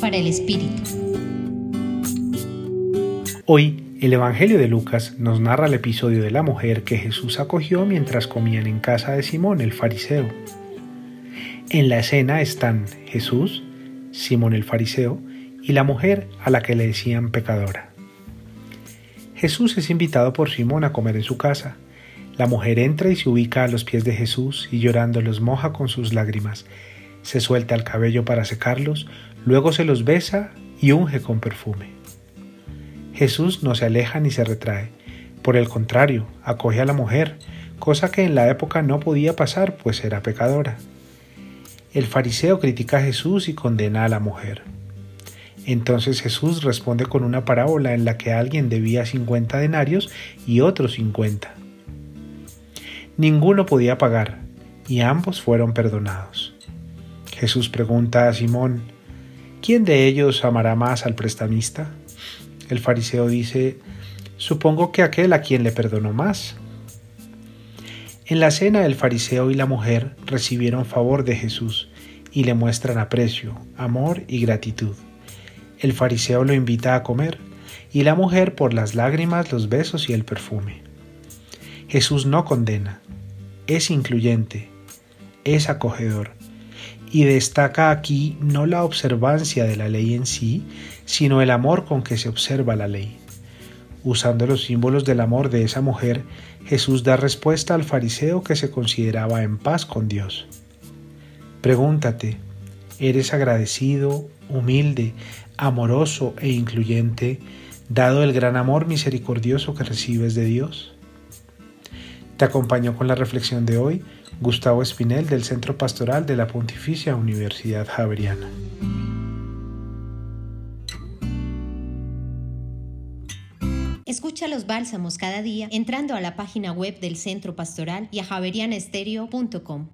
Para el Espíritu. Hoy, el Evangelio de Lucas nos narra el episodio de la mujer que Jesús acogió mientras comían en casa de Simón el fariseo. En la escena están Jesús, Simón el fariseo y la mujer a la que le decían pecadora. Jesús es invitado por Simón a comer en su casa. La mujer entra y se ubica a los pies de Jesús y llorando los moja con sus lágrimas. Se suelta el cabello para secarlos, luego se los besa y unge con perfume. Jesús no se aleja ni se retrae. Por el contrario, acoge a la mujer, cosa que en la época no podía pasar, pues era pecadora. El fariseo critica a Jesús y condena a la mujer. Entonces Jesús responde con una parábola en la que alguien debía 50 denarios y otro 50. Ninguno podía pagar, y ambos fueron perdonados. Jesús pregunta a Simón, ¿quién de ellos amará más al prestamista? El fariseo dice, supongo que aquel a quien le perdonó más. En la cena el fariseo y la mujer recibieron favor de Jesús y le muestran aprecio, amor y gratitud. El fariseo lo invita a comer y la mujer por las lágrimas, los besos y el perfume. Jesús no condena, es incluyente, es acogedor y destaca aquí no la observancia de la ley en sí, sino el amor con que se observa la ley. Usando los símbolos del amor de esa mujer, Jesús da respuesta al fariseo que se consideraba en paz con Dios. Pregúntate, ¿eres agradecido, humilde, amoroso e incluyente, dado el gran amor misericordioso que recibes de Dios? Te acompañó con la reflexión de hoy Gustavo Espinel del Centro Pastoral de la Pontificia Universidad Javeriana. Escucha los bálsamos cada día entrando a la página web del Centro Pastoral y a javerianestereo.com.